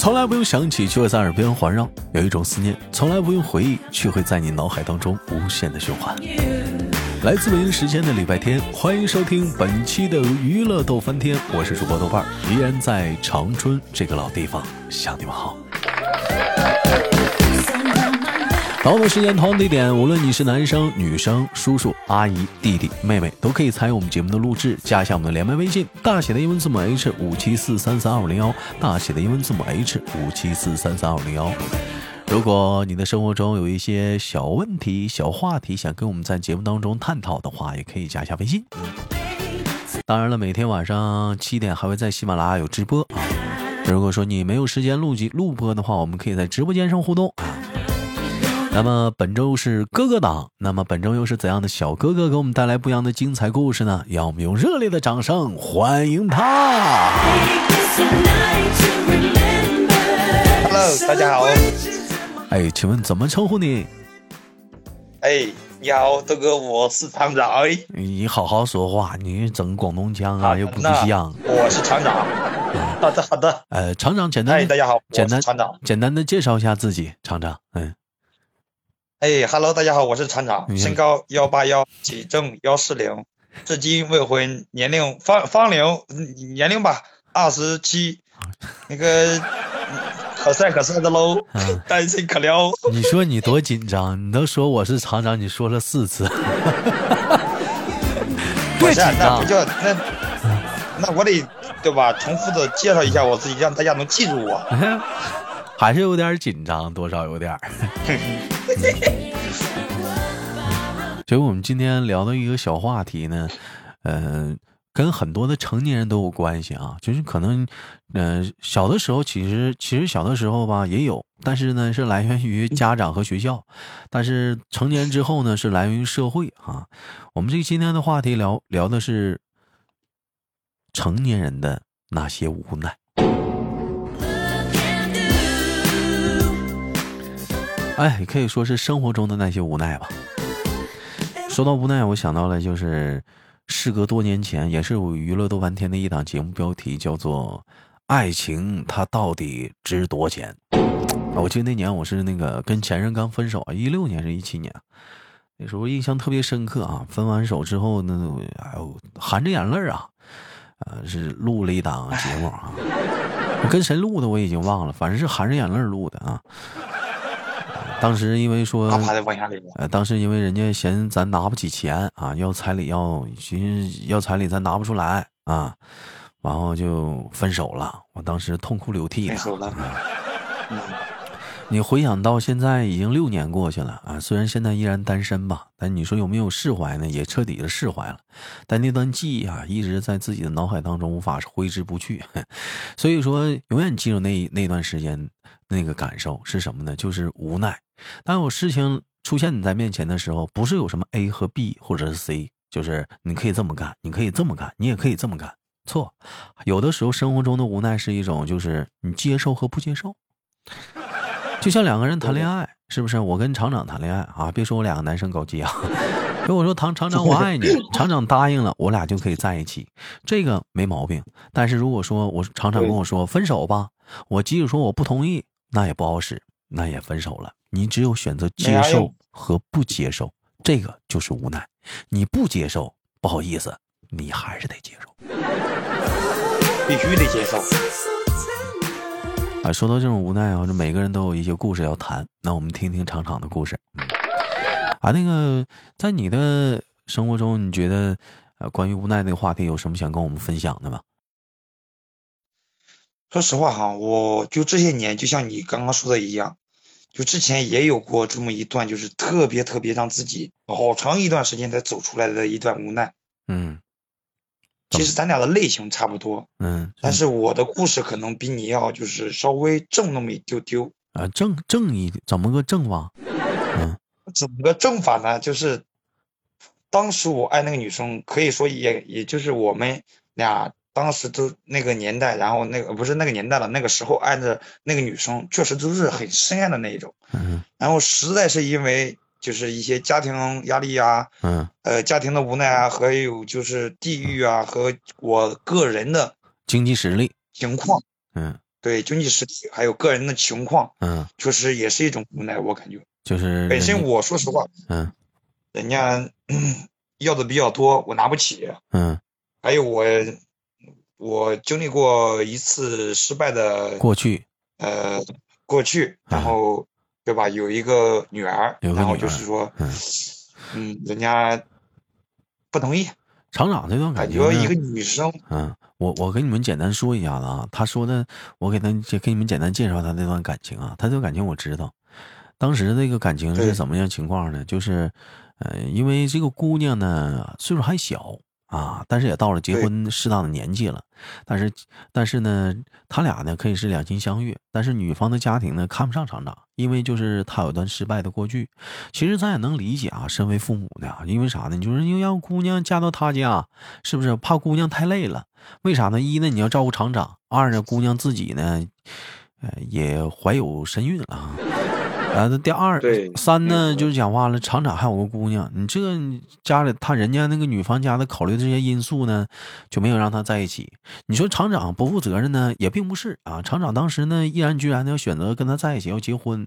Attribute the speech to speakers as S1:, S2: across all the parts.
S1: 从来不用想起，就会在耳边环绕；有一种思念从来不用回忆，却会在你脑海当中无限的循环。来自北京时间的礼拜天，欢迎收听本期的娱乐逗翻天，我是主播豆瓣，依然在长春这个老地方向你们好。同的时间，同地点，无论你是男生、女生、叔叔、阿姨、弟弟、妹妹，都可以参与我们节目的录制。加一下我们的连麦微信，大写的英文字母 H 五七四三三二五零幺，大写的英文字母 H 五七四三三二五零幺。如果你的生活中有一些小问题、小话题，想跟我们在节目当中探讨的话，也可以加一下微信。当然了，每天晚上七点还会在喜马拉雅有直播啊。如果说你没有时间录集录播的话，我们可以在直播间上互动啊。那么本周是哥哥党，那么本周又是怎样的小哥哥给我们带来不一样的精彩故事呢？让我们用热烈的掌声欢迎他
S2: ！Hello，大家好。
S1: 哎，请问怎么称呼你？
S2: 哎，你好，豆哥，我是厂长。哎，
S1: 你好好说话，你整广东腔啊，又不像。
S2: 我是厂长。好的，好的。
S1: 呃，厂长，简单。
S2: 哎，大家好，
S1: 简单，
S2: 厂长，
S1: 简单的介绍一下自己，厂长。嗯。
S2: 哎，Hello，大家好，我是厂长，身高幺八幺，体重幺四零，至今未婚，年龄方方龄年龄吧，二十七，那个可帅可帅的喽，单身可撩。
S1: 你说你多紧张，你都说我是厂长，你说了四次，
S2: 不是，那不叫那，那我得对吧？重复的介绍一下我自己，让大家能记住我。
S1: 还是有点紧张，多少有点儿。所以，我们今天聊的一个小话题呢，嗯，跟很多的成年人都有关系啊。就是可能，嗯，小的时候其实其实小的时候吧也有，但是呢是来源于家长和学校，但是成年之后呢是来源于社会啊。我们这今天的话题聊聊的是成年人的那些无奈。哎，可以说是生活中的那些无奈吧。说到无奈，我想到了，就是事隔多年前，也是我娱乐多半天的一档节目，标题叫做《爱情它到底值多钱》。我记得那年我是那个跟前任刚分手啊，一六年是一七年，那时候印象特别深刻啊。分完手之后呢，哎呦，含着眼泪啊，呃，是录了一档节目啊。跟谁录的我已经忘了，反正是含着眼泪录的啊。当时因为说，呃，当时因为人家嫌咱拿不起钱啊，要彩礼要，寻思要彩礼咱拿不出来啊，然后就分手了。我当时痛哭流涕
S2: 的。分手了。
S1: 你回想到现在已经六年过去了啊，虽然现在依然单身吧，但你说有没有释怀呢？也彻底的释怀了。但那段记忆啊，一直在自己的脑海当中无法挥之不去。所以说，永远记住那那段时间那个感受是什么呢？就是无奈。当有事情出现你在面前的时候，不是有什么 A 和 B 或者是 C，就是你可以这么干，你可以这么干，你也可以这么干。错，有的时候生活中的无奈是一种，就是你接受和不接受。就像两个人谈恋爱，是不是？我跟厂长谈恋爱啊，别说我两个男生搞基啊，如果说唐厂长我爱你，厂长答应了，我俩就可以在一起，这个没毛病。但是如果说我厂长跟我说分手吧，我即使说我不同意，那也不好使，那也分手了。你只有选择接受和不接受，这个就是无奈。你不接受，不好意思，你还是得接受，
S2: 必须得接受。
S1: 啊，说到这种无奈啊，这每个人都有一些故事要谈。那我们听听厂长的故事。啊，那个，在你的生活中，你觉得呃，关于无奈那个话题，有什么想跟我们分享的吗？
S2: 说实话哈，我就这些年，就像你刚刚说的一样。就之前也有过这么一段，就是特别特别让自己好长一段时间才走出来的一段无奈。
S1: 嗯，
S2: 其实咱俩的类型差不多。
S1: 嗯，
S2: 但是我的故事可能比你要就是稍微正那么一丢丢。
S1: 啊，正正一怎么个正法？嗯，
S2: 怎么个正法呢？就是当时我爱那个女生，可以说也也就是我们俩当时都那个年代，然后那个不是那个年代了，那个时候爱的那个女生，确实都是很深爱的那一种。
S1: 嗯
S2: 然后实在是因为就是一些家庭压力啊，
S1: 嗯，
S2: 呃，家庭的无奈啊，还有就是地域啊，和我个人的
S1: 经济实力，
S2: 情况，
S1: 嗯
S2: 对经济实力还有个人的情况，
S1: 嗯，
S2: 确实也是一种无奈。我感觉
S1: 就是
S2: 本身我说实话，
S1: 嗯
S2: 人家嗯 要的比较多，我拿不起。
S1: 嗯
S2: 还有我，我经历过一次失败的
S1: 过去
S2: 呃过去，然
S1: 嗯
S2: 后对吧？有一个女儿，然后
S1: 有个女儿
S2: 就是说，
S1: 嗯
S2: 嗯，人家不同意，
S1: 厂长这段感
S2: 感
S1: 情
S2: 一个女生，
S1: 嗯，我我给你们简单说一下子啊，他说的，我给他给你们简单介绍他那段感情啊，他这段感情我知道，当时这个感情是
S2: 对
S1: 怎么样情况呢？就是，呃，因为这个姑娘呢岁数还小啊，但是也到了结婚适当的年纪了，但是但是呢，他俩呢可以是两情相悦，但是女方的家庭呢看不上厂长，因为就是他有段失败的过去。其实咱也能理解啊，身为父母的啊，因为啥呢？你就是因为让姑娘嫁到他家，是不是怕姑娘太累了？为啥呢？一呢你要照顾厂长，二呢姑娘自己呢，呃也怀有身孕了啊。然后第二
S2: 对
S1: 三呢就是讲话了，厂长还有个姑娘，你这个家里他人家那个女方家的考虑这些因素呢，就没有让他在一起。你说厂长不负责任呢，也并不是啊。厂长当时呢毅然决然的要选择跟他在一起，要结婚，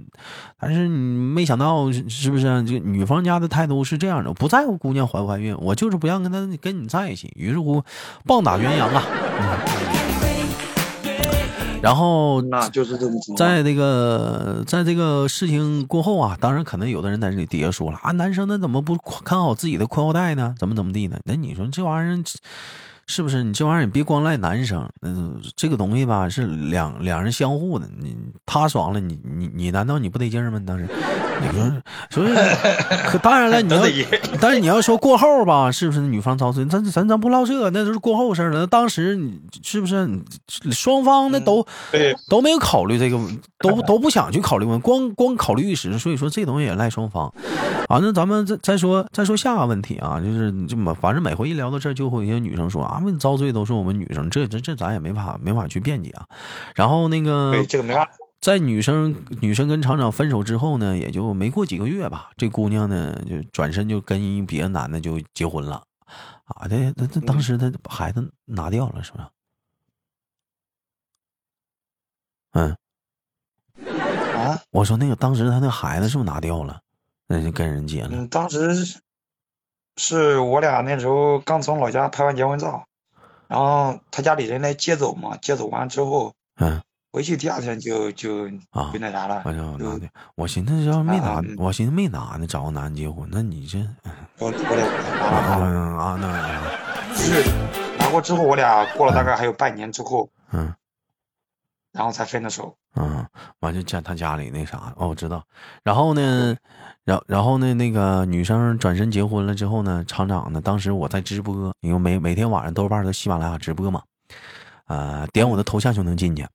S1: 但是你没想到是是不是啊、这女方家的态度是这样的，不在乎姑娘怀不怀孕，我就是不让跟他跟你在一起。于是乎，棒打鸳鸯啊。然后
S2: 那就是这种情况。
S1: 在这个在这个事情过后啊，当然可能有的人在这里底下说了啊，男生那怎么不看好自己的宽腰带呢？怎么怎么地呢？那你说这玩意儿是不是？你这玩意儿你别光赖男生，嗯，这个东西吧是两两人相互的，你他爽了，你你你难道你不得劲儿吗？当时你说，所以可当然了，你要但是你要说过后吧，是不是女方遭罪？咱咱咱不唠这个，那都是过后事儿了。那当时你是不是双方那都、
S2: 对
S1: 都没有考虑这个，都都不想去考虑问，光光考虑一时。所以说这东西也赖双方。啊，那咱们再再说再说下个问题啊，就是你这么，反正每回一聊到这儿，就会有些女生说啊，问遭罪都是我们女生，这这这咱也没法没法去辩解啊。然后那个
S2: 这个没法。
S1: 在女生女生跟厂长分手之后呢，也就没过几个月吧，这姑娘呢就转身就跟一别的男的就结婚了，啊，这这这当时他孩子拿掉了是不是？嗯，
S2: 啊，
S1: 我说那个当时她那孩子是不是拿掉了？那就跟人结了。
S2: 嗯，当时是我俩那时候刚从老家拍完结婚照，然后他家里人来接走嘛，接走完之后
S1: 嗯
S2: 回去第二天就就
S1: 啊
S2: 就那啥了，
S1: 我。我寻思要没拿我寻思没拿呢，找个男的结婚，那你这
S2: 我我俩
S1: 啊啊啊那
S2: 就是拿过之后，我俩过了大概还有半年之后，
S1: 嗯。
S2: 然后才分的手。
S1: 嗯，完就家他家里那啥哦，我知道。然后呢，然然后呢，那个女生转身结婚了之后呢，厂长呢，当时我在直播，因为每每天晚上豆瓣的喜马拉雅直播嘛，呃，点我的头像就能进去，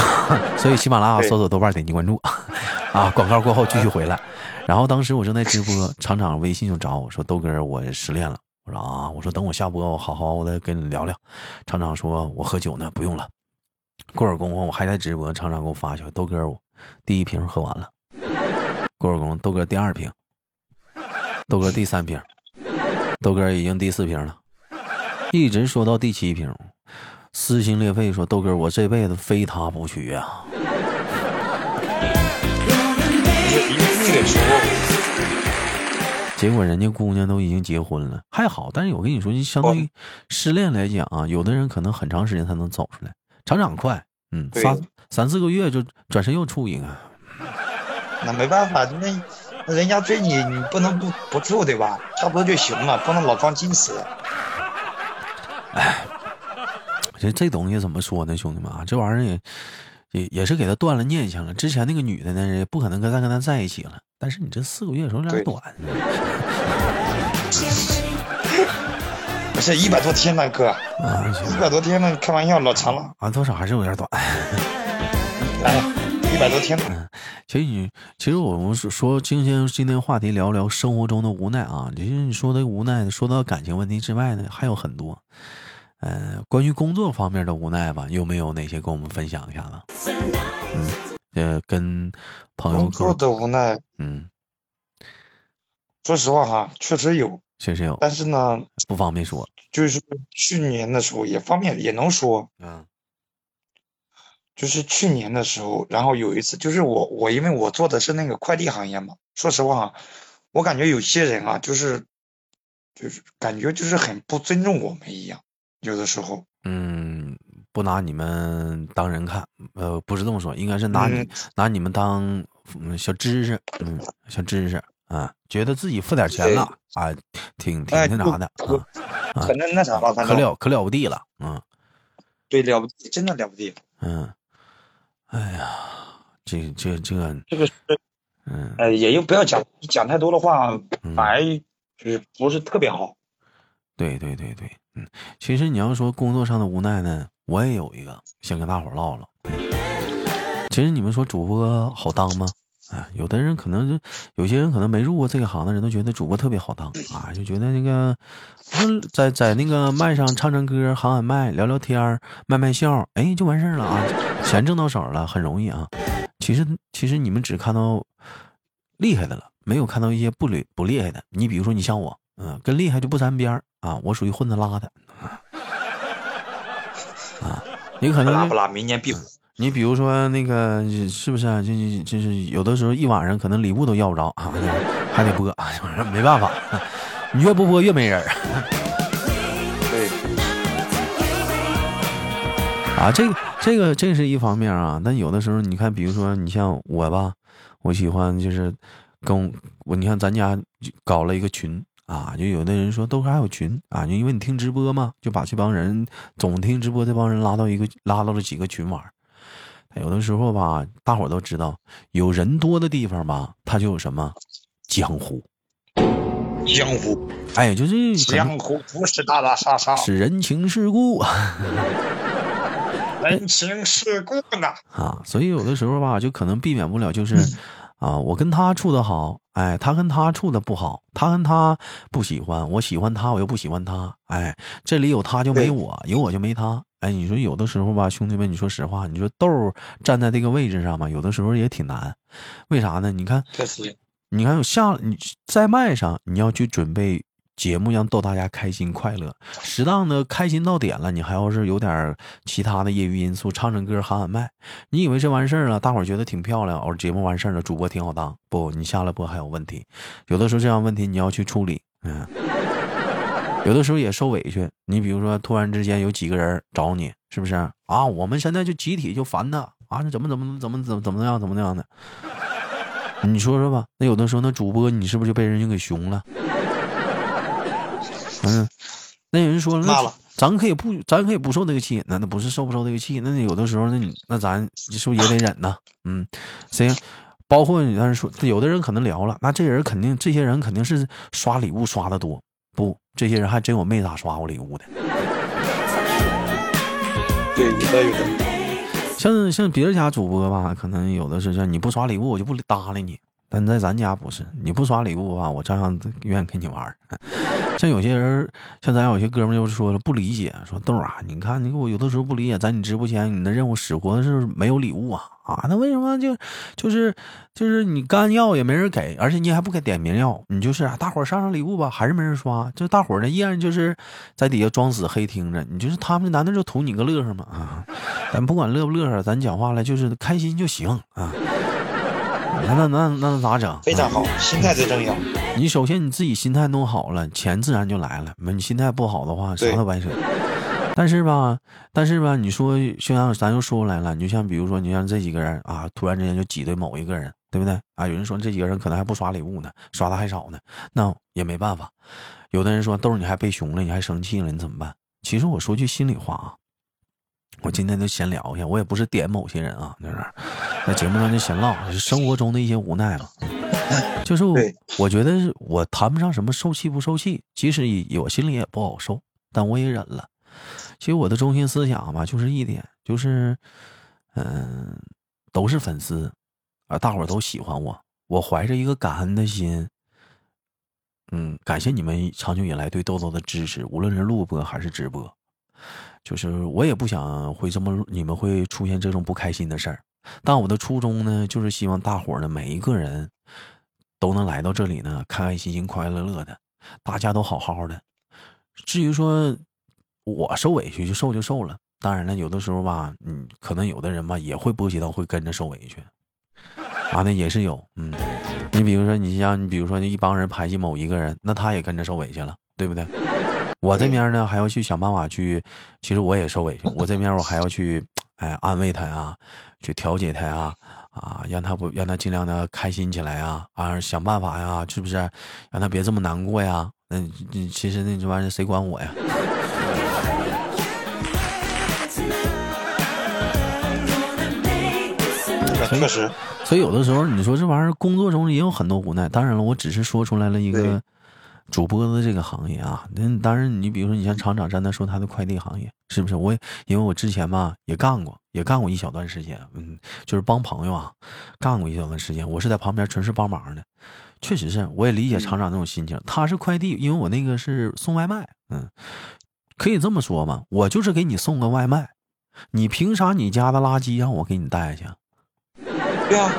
S1: 所以喜马拉雅搜索豆瓣点击关注 啊。广告过后继续回来。然后当时我正在直播，厂长微信就找我说：“豆哥，我失恋了。”我说：“啊，我说等我下播，我好好的跟你聊聊。”厂长说：“我喝酒呢，不用了。”过会儿功夫我还在直播，厂长给我发消息：“豆哥，我第一瓶喝完了。”过会儿功夫，豆哥第二瓶，豆哥第三瓶，豆哥已经第四瓶了，一直说到第七瓶，撕心裂肺说：“豆哥，我这辈子非他不娶啊
S2: 因为因为那个时候，！”
S1: 结果人家姑娘都已经结婚了，还好。但是我跟你说，就相当于失恋来讲啊，有的人可能很长时间才能走出来，厂长快，嗯，三三四个月就转身又处一个。
S2: 那没办法，那那人家追你，你不能不不住对吧？差不多就行了，不能老装矜持。
S1: 哎这这东西怎么说呢，兄弟们啊，这玩意儿也也也是给他断了念想了。之前那个女的呢，也不可能跟再跟他在一起了。但是你这四个月的时候有点短，
S2: 不是一百多天呢，哥，
S1: 啊，
S2: 一百多天呢，开玩笑，老长了。
S1: 啊，多少还是有点短。
S2: 哎，一百多天。
S1: 嗯，其实你，其实我们说说今天今天话题聊聊生活中的无奈啊。其实你说的无奈，说到感情问题之外呢，还有很多。嗯，关于工作方面的无奈吧，有没有哪些跟我们分享一下子？嗯，呃，跟朋友
S2: 工作的无奈，
S1: 嗯，
S2: 说实话哈，确实有，
S1: 确实有，
S2: 但是呢，
S1: 不方便说。
S2: 就是去年的时候也方便也能说，
S1: 嗯。
S2: 就是去年的时候，然后有一次，就是我我因为我做的是那个快递行业嘛，说实话，我感觉有些人啊，就是就是感觉就是很不尊重我们一样，有的时候，
S1: 嗯，不拿你们当人看，呃，不是这么说，应该是拿你拿你们当小知识，嗯，小知识啊，觉得自己付点钱了啊，挺挺那啥的
S2: 啊，可那那啥吧，
S1: 可了可了不地了，嗯，
S2: 对，了不地，真的了不地，
S1: 嗯。哎呀，这这这个
S2: 这个是，嗯，哎，也就不要讲，讲太多的话，反而就是不是特别好。
S1: 对对对对，嗯，其实你要说工作上的无奈呢，我也有一个想跟大伙唠唠。其实你们说主播好当吗？啊，有的人可能就有些人可能没入过这个行的人都觉得主播特别好当啊，就觉得那个，在在那个麦上唱唱歌、喊喊麦、聊聊天、卖卖笑，哎，就完事儿了啊，钱挣到手了，很容易啊。其实其实你们只看到厉害的了，没有看到一些不厉不厉害的。你比如说你像我，嗯，跟厉害就不沾边儿啊，我属于混的拉的 啊，你可能
S2: 拉不拉，明年必
S1: 你比如说那个是不是啊？就就是有的时候一晚上可能礼物都要不着啊，还得播，没办法，你越不播越没人。
S2: 对。
S1: 啊，这个这个这是一方面啊，但有的时候你看，比如说你像我吧，我喜欢就是跟我你看咱家搞了一个群啊，就有的人说都还有群啊，就因为你听直播嘛，就把这帮人总听直播这帮人拉到一个拉到了几个群玩。有的时候吧，大伙都知道，有人多的地方吧，他就有什么江湖。
S2: 江湖，
S1: 哎，就是
S2: 江湖不是打打杀杀，
S1: 是人情世故。
S2: 人情世故呢？
S1: 啊，所以有的时候吧，就可能避免不了，就是啊，我跟他处的好，哎，他跟他处的不好，他跟他不喜欢，我喜欢他，我又不喜欢他，哎，这里有他就没我，有我就没他。哎，你说有的时候吧，兄弟们，你说实话，你说豆站在这个位置上吧，有的时候也挺难。为啥呢？你看，你看下你在麦上，你要去准备节目，让逗大家开心快乐，适当的开心到点了，你还要是有点其他的业余因素，唱唱歌喊喊麦，你以为这完事儿了，大伙儿觉得挺漂亮，哦，节目完事儿了，主播挺好当。不，你下了播还有问题，有的时候这样问题你要去处理，嗯。有的时候也受委屈，你比如说突然之间有几个人找你，是不是啊？我们现在就集体就烦他啊！怎么怎么怎么怎么怎么样怎么那样的？你说说吧。那有的时候那主播你是不是就被人家给熊了？嗯，那有人说了，那咱可以不，咱可以不受那个气，那那不是受不受那个气？那有的时候那你那咱是不是也得忍呢？嗯，行，包括你当时说，有的人可能聊了，那这人肯定，这些人肯定是刷礼物刷的多。不，这些人还真我没咋刷过礼物的。
S2: 对，有的有的。
S1: 像像别人家主播吧，可能有的是像你不刷礼物，我就不搭理你。但在咱家不是，你不刷礼物吧，我照样愿意跟你玩。像有些人，像咱有些哥们就是说了不理解，说豆啊，你看你给我有的时候不理解，咱你直播间你的任务使活是没有礼物啊啊，那为什么就就是就是你干要也没人给，而且你还不给点名要，你就是大伙上上礼物吧，还是没人刷，就大伙呢依然就是在底下装死黑听着，你就是他们难道就图你个乐呵吗啊？咱不管乐不乐呵，咱讲话了就是开心就行啊。那那那那咋整？
S2: 非常好，心态最重要。
S1: 你首先你自己心态弄好了，钱自然就来了。你心态不好的话，啥都白扯。但是吧，但是吧，你说就像咱又说来了，你就像比如说，你像这几个人啊，突然之间就挤兑某一个人，对不对啊？有人说这几个人可能还不刷礼物呢，刷的还少呢，那也没办法。有的人说豆儿你还被熊了，你还生气了，你怎么办？其实我说句心里话啊。我今天就闲聊一下，我也不是点某些人啊，就是在节目上就闲唠，是生活中的一些无奈吧。就是我觉得我谈不上什么受气不受气，其实我心里也不好受，但我也忍了。其实我的中心思想吧，就是一点，就是嗯，都是粉丝，啊，大伙儿都喜欢我，我怀着一个感恩的心，嗯，感谢你们长久以来对豆豆的支持，无论是录播还是直播，就是我也不想会这么你们会出现这种不开心的事儿，但我的初衷呢，就是希望大伙儿的每一个人都能来到这里呢，开开心心、快快乐乐的，大家都好好的。至于说我受委屈就受就受了。当然了，有的时候吧，嗯，可能有的人吧也会波及到，会跟着受委屈，啊，那也是有，嗯，你比如说，你像你比如说一帮人排挤某一个人，那他也跟着受委屈了，对不对？我这边呢还要去想办法去，其实我也受委屈，我这边我还要去，哎，安慰他呀，去调解他呀，啊，让他不让他尽量的开心起来呀，啊，想办法呀，是不是？让他别这么难过呀？那嗯，其实那这玩意儿谁管我呀？
S2: 确实，
S1: 所以有的时候你说这玩意儿工作中也有很多无奈。当然了，我只是说出来了一个主播的这个行业啊。那当然，你比如说你像厂长站那说他的快递行业，是不是？我因为我之前吧也干过，也干过一小段时间，嗯，就是帮朋友啊，干过一小段时间。我是在旁边纯是帮忙的，确实是，我也理解厂长那种心情。他是快递，因为我那个是送外卖，嗯，可以这么说嘛，我就是给你送个外卖，你凭啥你家的垃圾让我给你带去？
S2: 对啊，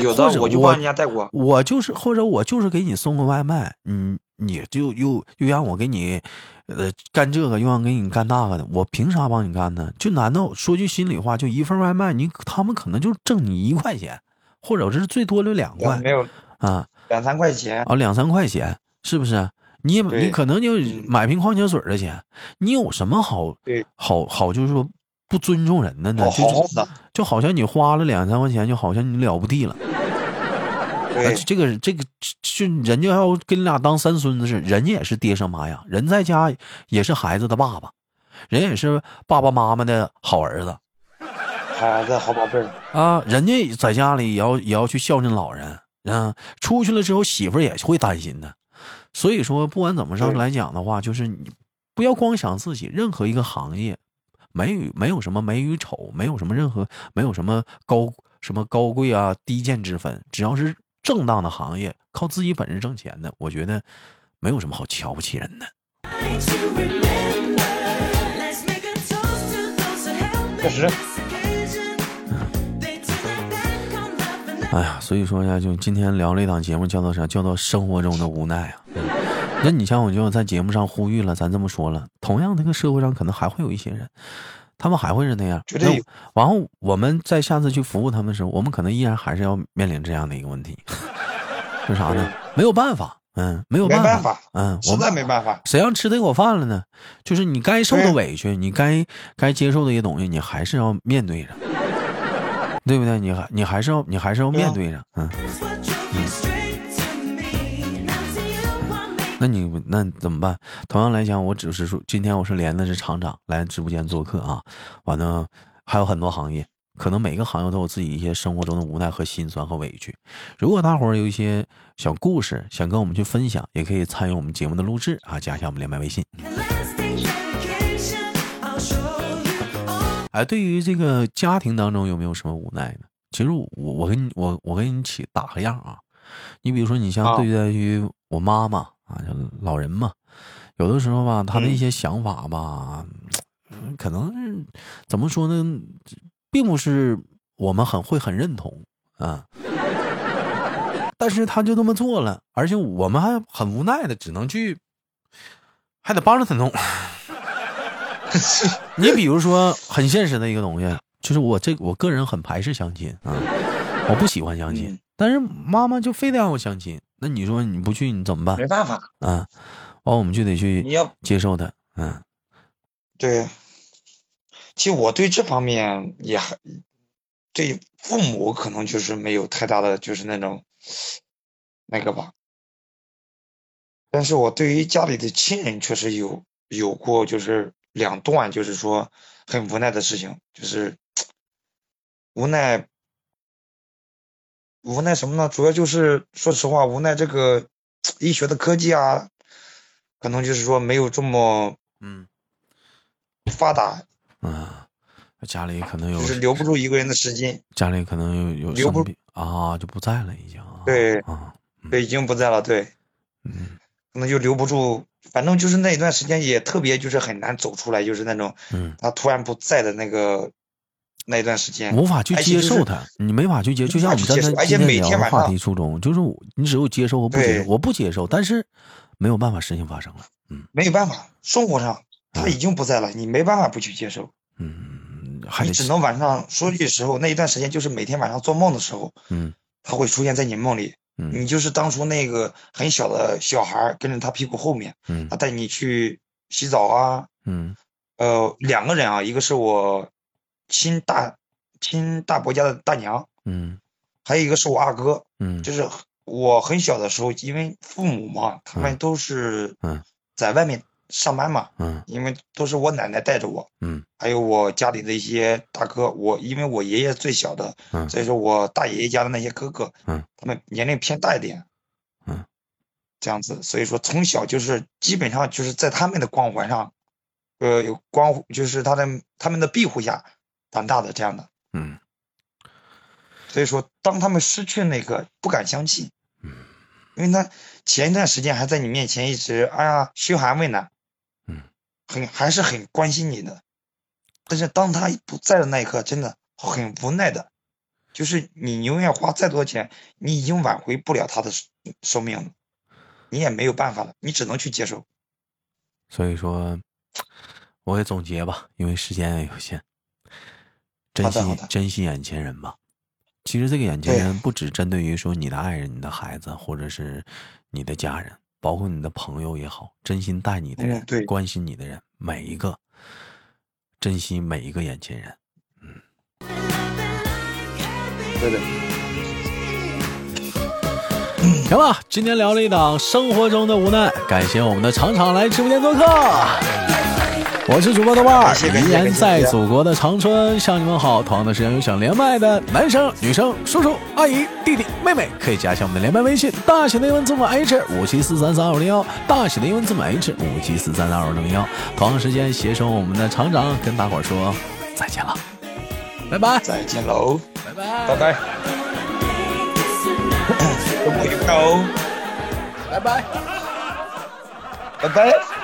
S2: 有的我就帮人家带过。
S1: 我就是或者我就是给你送个外卖，嗯，你就又又让我给你，呃，干这个又让给你干那个的，我凭啥帮你干呢？就难道说句心里话，就一份外卖，你他们可能就挣你一块钱，或者是最多就两块，
S2: 没有
S1: 啊，
S2: 两三块钱
S1: 啊，两三块钱，是不是？你你可能就买瓶矿泉水的钱，你有什么好好好就是说。不尊重人的呢，就就好像你花了两三块钱，就好像你了不地了。这个这个就人家要跟你俩当三孙子似的，人家也是爹生妈养，人在家也是孩子的爸爸，人也是爸爸妈妈的好儿子，
S2: 好儿子好宝贝儿
S1: 啊。人家在家里也要也要去孝敬老人啊，出去了之后媳妇也会担心的。所以说，不管怎么上来讲的话，就是你不要光想自己，任何一个行业。没有没有什么美与丑，没有什么任何没有什么高什么高贵啊低贱之分，只要是正当的行业，靠自己本事挣钱的，我觉得没有什么好瞧不起人的。
S2: 确实。
S1: 哎呀，所以说呀，就今天聊了一档节目，叫做啥？叫做生活中的无奈啊。那你像我就在节目上呼吁了，咱这么说了，同样这个社会上可能还会有一些人，他们还会是那样。
S2: 绝对。
S1: 然后我们在下次去服务他们的时候，我们可能依然还是要面临这样的一个问题，是啥呢？没有办法，嗯，没有办
S2: 法，
S1: 嗯，
S2: 实在没办法。
S1: 谁让吃这口饭了呢？就是你该受的委屈，你该该接受的一些东西，你还是要面对着，对不对？你还你还是要你还是要面对着，嗯。那你那怎么办？同样来讲，我只是说，今天我是连的是厂长来直播间做客啊。完了，还有很多行业，可能每个行业都有自己一些生活中的无奈和心酸和委屈。如果大伙儿有一些小故事想跟我们去分享，也可以参与我们节目的录制啊，加一下我们连麦微信。哎，对于这个家庭当中有没有什么无奈呢？其实我我跟你我我跟你一起打个样啊。你比如说，你像对待于我妈妈。啊，就老人嘛，有的时候吧，他的一些想法吧，可能怎么说呢，并不是我们很会很认同啊。但是他就这么做了，而且我们还很无奈的，只能去，还得帮着他弄。你比如说，很现实的一个东西，就是我这我个人很排斥相亲啊，我不喜欢相亲，但是妈妈就非得让我相亲。那你说你不去你怎么办？
S2: 没办法
S1: 啊，完我们就得去
S2: 你要
S1: 接受他，嗯，
S2: 对。其实我对这方面也还对父母可能就是没有太大的就是那种那个吧，但是我对于家里的亲人确实有有过就是两段就是说很无奈的事情，就是无奈。无奈什么呢？主要就是说实话，无奈这个医学的科技啊，可能就是说没有这么
S1: 嗯
S2: 发达
S1: 啊。家里可能有，
S2: 就是留不住一个人的时间。
S1: 家里可能有有
S2: 留不
S1: 啊，就不在了，已经。
S2: 对
S1: 啊，
S2: 对，已经不在了。对，
S1: 嗯
S2: 可能就留不住。反正就是那一段时间也特别，就是很难走出来，就是那种
S1: 嗯，
S2: 他突然不在的那个那一段时间。
S1: 无法去接受他，你没法去接，就像我们
S2: 无法去
S1: 刚才
S2: 接受而且每
S1: 今天聊的
S2: 天晚上
S1: 话题初衷，就是我你只有接受和不接受，我不接受，但是没有办法，事情发生了，嗯
S2: 没有办法，生活上他
S1: 嗯
S2: 已经不在了，你没办法不去接受，
S1: 嗯，还
S2: 只能晚上说句实话那一段时间，就是每天晚上做梦的时候，
S1: 嗯
S2: 他会出现在你梦里。
S1: 嗯
S2: 你就是当初那个很小的小孩跟着他屁股后面，
S1: 嗯
S2: 他带你去洗澡啊，
S1: 嗯
S2: 呃，两个人啊，一个是我亲大亲大伯家的大娘，
S1: 嗯。
S2: 还有一个是我二哥。
S1: 嗯。
S2: 就是我很小的时候，因为父母嘛，他们都是
S1: 嗯。
S2: 在外面上班嘛，
S1: 嗯。
S2: 因为都是我奶奶带着我，
S1: 嗯。
S2: 还有我家里的一些大哥，我因为我爷爷最小的，
S1: 嗯。
S2: 所以说我大爷爷家的那些哥哥，
S1: 嗯，
S2: 他们年龄偏大一点，
S1: 嗯，
S2: 这样子，所以说从小就是基本上就是在他们的光环上，呃，有光就是他的他们的庇护下长大的这样的，
S1: 嗯。
S2: 所以说当他们失去那个不敢相信，
S1: 嗯。
S2: 因为他前一段时间还在你面前一直哎呀嘘寒问暖，
S1: 嗯，
S2: 很还是很关心你的，但是当他不在的那一刻，真的很无奈的，就是你永远花再多钱，你已经挽回不了他的寿寿命了，你也没有办法了，你只能去接受。
S1: 所以说，我也总结吧，因为时间也有限，珍惜珍惜眼前人吧。其实这个眼前人不只针对于说你的爱人、你的孩子，或者是你的家人，包括你的朋友也好，真心待你的人、
S2: 嗯
S1: 关心你的人，每一个珍惜每一个眼前人。
S2: 对的，
S1: 行吧，今天聊了一档生活中的无奈，感谢我们的厂厂来直播间做客。我是主播豆瓣依然在祖国的长春向你们好。同样的时间有想连麦的男生、女生、叔叔、阿姨、弟弟、妹妹，可以加一下我们的连麦微信，大写的英文字母 H 五七四三三二五零幺，大写的英文字母 H 五七四三三二五零幺。同样时间携手我们的厂长跟大伙儿说再见了，拜拜，
S2: 再见喽，
S1: 拜拜，
S2: 拜拜，周末愉快哦，
S1: 拜拜。
S2: 拜拜。